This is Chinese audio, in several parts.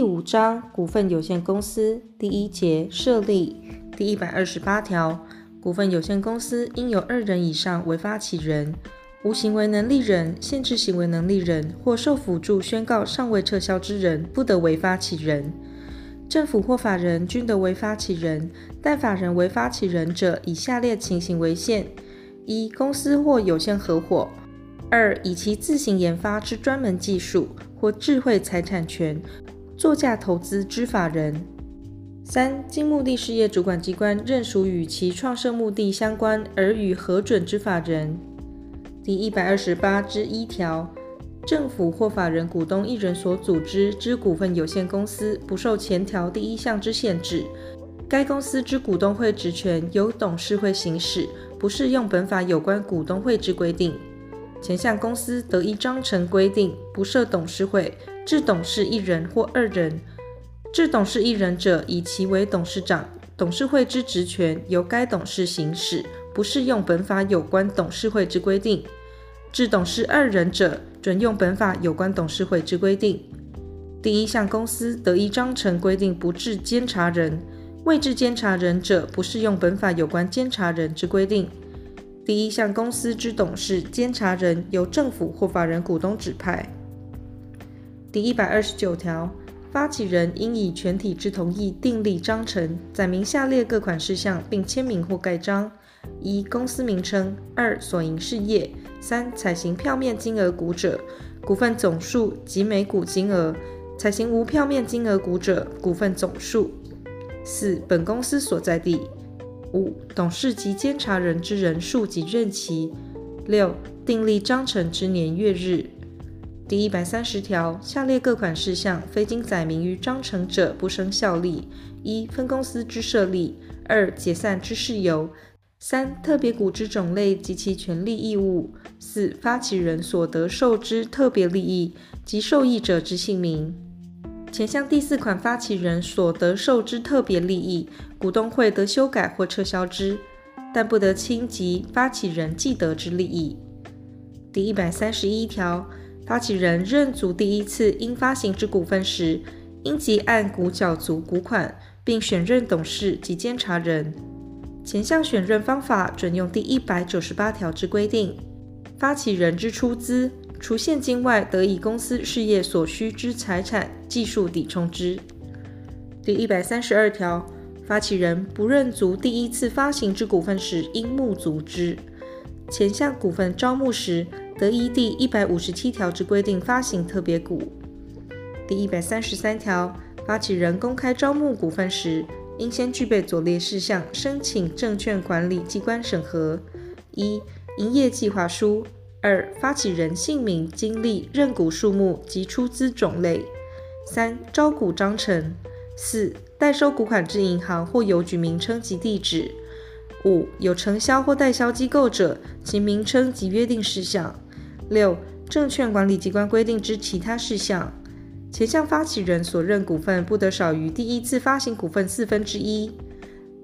第五章股份有限公司第一节设立第一百二十八条，股份有限公司应有二人以上为发起人，无行为能力人、限制行为能力人或受辅助宣告尚未撤销之人，不得为发起人。政府或法人均得为发起人，但法人为发起人者，以下列情形为限：一、公司或有限合伙；二、以其自行研发之专门技术或智慧财产权。作价投资之法人；三、经目的事业主管机关认属与其创设目的相关而予核准之法人。第一百二十八之一条，政府或法人股东一人所组织之股份有限公司，不受前条第一项之限制。该公司之股东会职权由董事会行使，不适用本法有关股东会之规定。前项公司得依章程规定，不设董事会。置董事一人或二人，置董事一人者，以其为董事长，董事会之职权由该董事行使，不适用本法有关董事会之规定；置董事二人者，准用本法有关董事会之规定。第一项公司得依章程规定不置监察人，未置监察人者，不适用本法有关监察人之规定。第一项公司之董事、监察人由政府或法人股东指派。第一百二十九条，发起人应以全体之同意订立章程，载明下列各款事项，并签名或盖章：一、公司名称；二、所营事业；三、采行票面金额股者，股份总数及每股金额；采行无票面金额股者，股份总数；四、本公司所在地；五、董事及监察人之人数及任期；六、订立章程之年月日。第一百三十条，下列各款事项，非经载明于章程者，不生效力：一、分公司之设立；二、解散之事由；三、特别股之种类及其权利义务；四、发起人所得受之特别利益及受益者之姓名。前项第四款发起人所得受之特别利益，股东会得修改或撤销之，但不得侵及发起人既得之利益。第一百三十一条。发起人认足第一次应发行之股份时，应即按股缴足股款，并选任董事及监察人。前项选任方法准用第一百九十八条之规定。发起人之出资，除现金外，得以公司事业所需之财产、技术抵充之。第一百三十二条，发起人不认足第一次发行之股份时，应募足之。前项股份招募时，得依第一百五十七条之规定发行特别股。第一百三十三条，发起人公开招募股份时，应先具备左列事项，申请证券管理机关审核：一、营业计划书；二、发起人姓名、经历、认股数目及出资种类；三、招股章程；四、代收股款之银行或邮局名称及地址；五、有承销或代销机构者，其名称及约定事项。六、证券管理机关规定之其他事项，前项发起人所认股份不得少于第一次发行股份四分之一。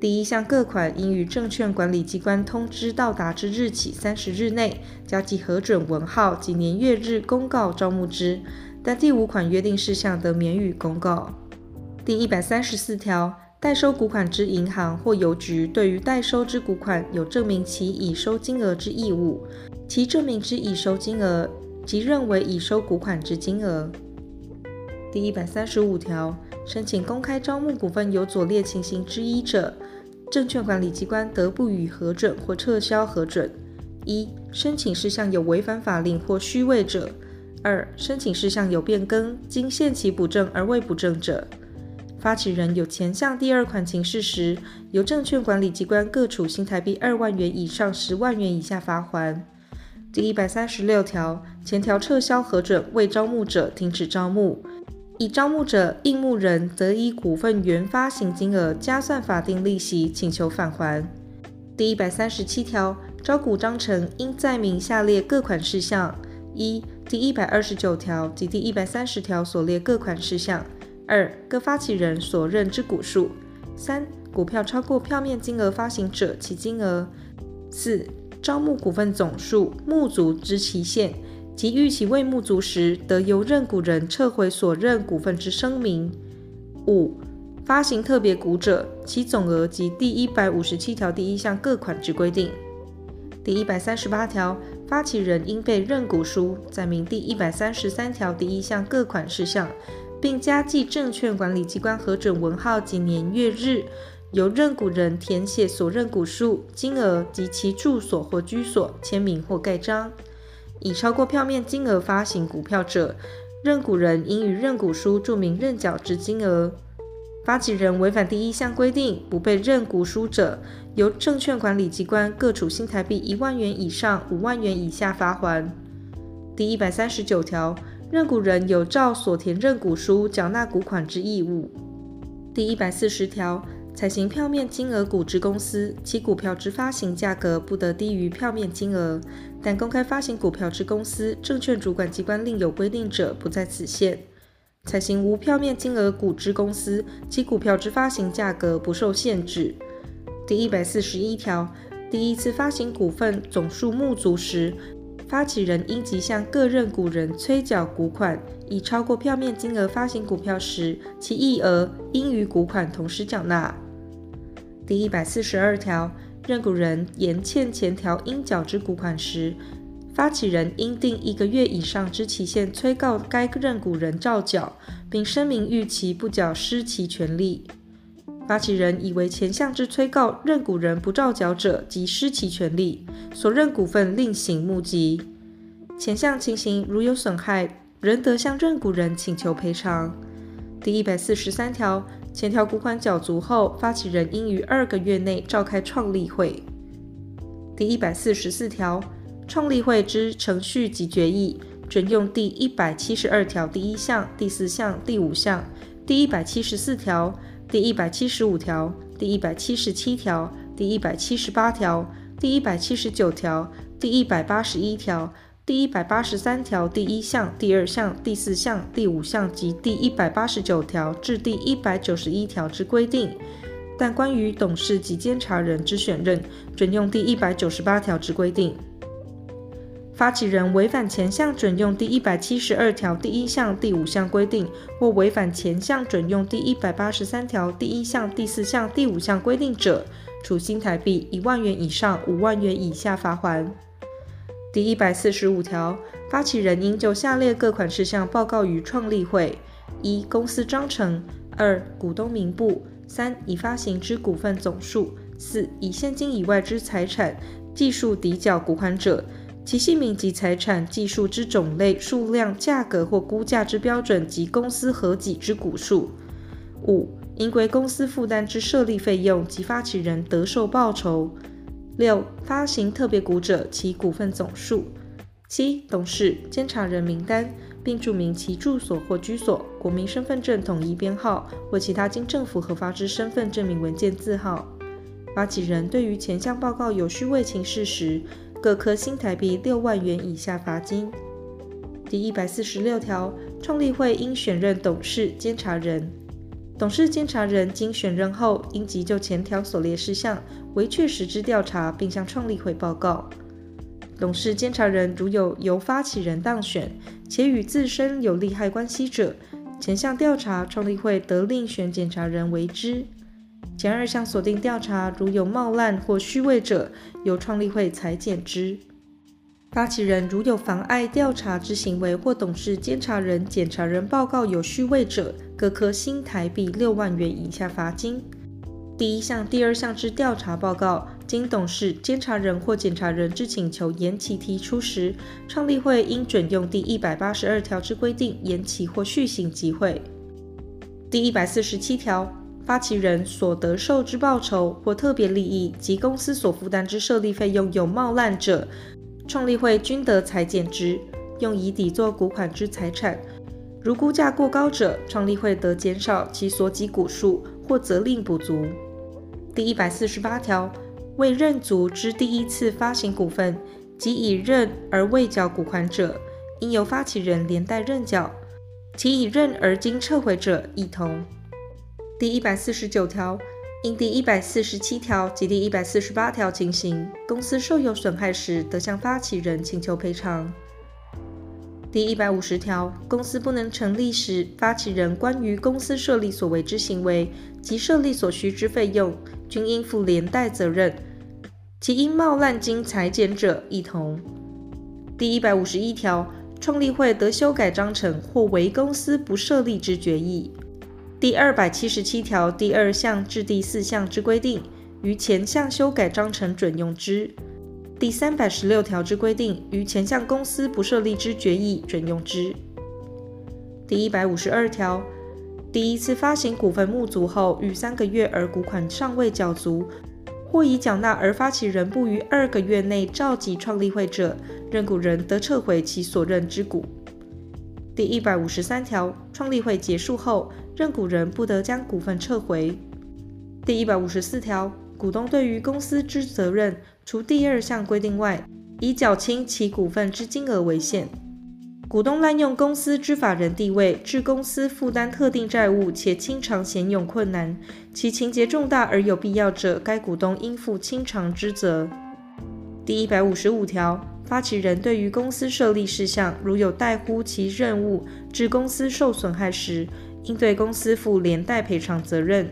第一项各款应于证券管理机关通知到达之日起三十日内，加记核准文号及年月日公告招募之，但第五款约定事项得免予公告。第一百三十四条，代收股款之银行或邮局，对于代收之股款有证明其已收金额之义务。其证明之已收金额，即认为已收股款之金额。第一百三十五条，申请公开招募股份有左列情形之一者，证券管理机关得不予核准或撤销核准：一、申请事项有违反法令或虚伪者；二、申请事项有变更，经限期补正而未补正者。发起人有前项第二款情事时，由证券管理机关各处新台币二万元以上十万元以下罚锾。第一百三十六条，前条撤销核准未招募者，停止招募；已招募者，应募人得以股份原发行金额加算法定利息，请求返还。第一百三十七条，招股章程应载明下列各款事项：一、第一百二十九条及第一百三十条所列各款事项；二、各发起人所认之股数；三、股票超过票面金额发行者其金额；四、招募股份总数、募足之期限及预期未募足时，得由认股人撤回所认股份之声明。五、发行特别股者，其总额及第一百五十七条第一项各款之规定。第一百三十八条，发起人应备认股书，载明第一百三十三条第一项各款事项，并加记证券管理机关核准文号及年月日，由认股人填写所认股数、金额及其住所或居所，签名或盖章。以超过票面金额发行股票者，认股人应于认股书注明认缴之金额。发起人违反第一项规定，不备认股书者，由证券管理机关各处新台币一万元以上五万元以下罚锾。第一百三十九条，认股人有照所填认股书缴纳股款之义务。第一百四十条，采行票面金额股之公司，其股票之发行价格不得低于票面金额，但公开发行股票之公司，证券主管机关另有规定者，不在此限。采行无票面金额股之公司，其股票之发行价格不受限制。第一百四十一条，第一次发行股份总数募足时，发起人应即向各认股人催缴股款；已超过票面金额发行股票时，其溢额应与股款同时缴纳。第一百四十二条，认股人延欠前条应缴之股款时，发起人应定一个月以上之期限催告该认股人照缴，并声明逾期不缴失其权利。发起人以为前项之催告认股人不照缴者，即失其权利，所认股份另行募集。前项情形如有损害，仍得向认股人请求赔偿。第一百四十三条，前条股款缴足后，发起人应于二个月内召开创立会。第一百四十四条。创立会之程序及决议，准用第一百七十二条第一项、第四项、第五项、第一百七十四条、第一百七十五条、第一百七十七条、第一百七十八条、第一百七十九条、第一百八十一条、第一百八十三条第一项、第二项、第四项、第五项及第一百八十九条至第一百九十一条之规定，但关于董事及监察人之选任，准用第一百九十八条之规定。发起人违反前项准用第一百七十二条第一项、第五项规定，或违反前项准用第一百八十三条第一项、第四项、第五项规定者，处新台币一万元以上五万元以下罚锾。第一百四十五条，发起人应就下列各款事项报告于创立会：一、公司章程；二、股东名簿；三、已发行之股份总数；四、以现金以外之财产计数抵缴股款者。其姓名及财产技术之种类、数量、价格或估价之标准及公司合计之股数。五、应归公司负担之设立费用及发起人得受报酬。六、发行特别股者，其股份总数。七、董事、监察人名单，并注明其住所或居所、国民身份证统一编号或其他经政府核发之身份证明文件字号。发起人对于前项报告有虚伪情事时，各科新台币六万元以下罚金。第一百四十六条，创立会应选任董事、监察人。董事、监察人经选任后，应即就前条所列事项为确实之调查，并向创立会报告。董事、监察人如有由发起人当选，且与自身有利害关系者，前项调查，创立会得另选检察人为之。前二项锁定调查，如有冒滥或虚伪者，由创立会裁减之。发起人如有妨碍调查之行为，或董事、监察人、检察人报告有虚伪者，各科新台币六万元以下罚金。第一项、第二项之调查报告，经董事、监察人或检察人之请求延期提出时，创立会应准用第一百八十二条之规定，延期或续行集会。第一百四十七条。发起人所得受之报酬或特别利益及公司所负担之设立费用有冒滥者，创立会均得裁减之，用以抵作股款之财产。如估价过高者，创立会得减少其所给股数，或责令补足。第一百四十八条，未认足之第一次发行股份及已认而未缴股款者，应由发起人连带认缴；其已认而经撤回者，亦同。第一百四十九条，因第一百四十七条及第一百四十八条情形，公司受有损害时，得向发起人请求赔偿。第一百五十条，公司不能成立时，发起人关于公司设立所为之行为及设立所需之费用，均应负连带责任。其因冒滥经裁减者，亦同。第一百五十一条，创立会得修改章程或为公司不设立之决议。第二百七十七条第二项至第四项之规定，于前项修改章程准用之。第三百十六条之规定，于前项公司不设立之决议准用之。第一百五十二条，第一次发行股份募足后逾三个月而股款尚未缴足，或已缴纳而发起人不于二个月内召集创立会者，认股人得撤回其所认之股。第一百五十三条，创立会结束后，认股人不得将股份撤回。第一百五十四条。股东对于公司之责任，除第二项规定外，以缴清其股份之金额为限。股东滥用公司之法人地位，致公司负担特定债务且清偿险窘困难，其情节重大而有必要者，该股东应负清偿之责。第一百五十五条，发起人对于公司设立事项，如有代乎其任务，致公司受损害时，应对公司负连带赔偿责任。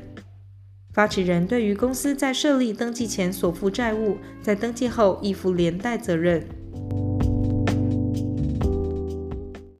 发起人对于公司在设立登记前所负债务，在登记后亦负连带责任。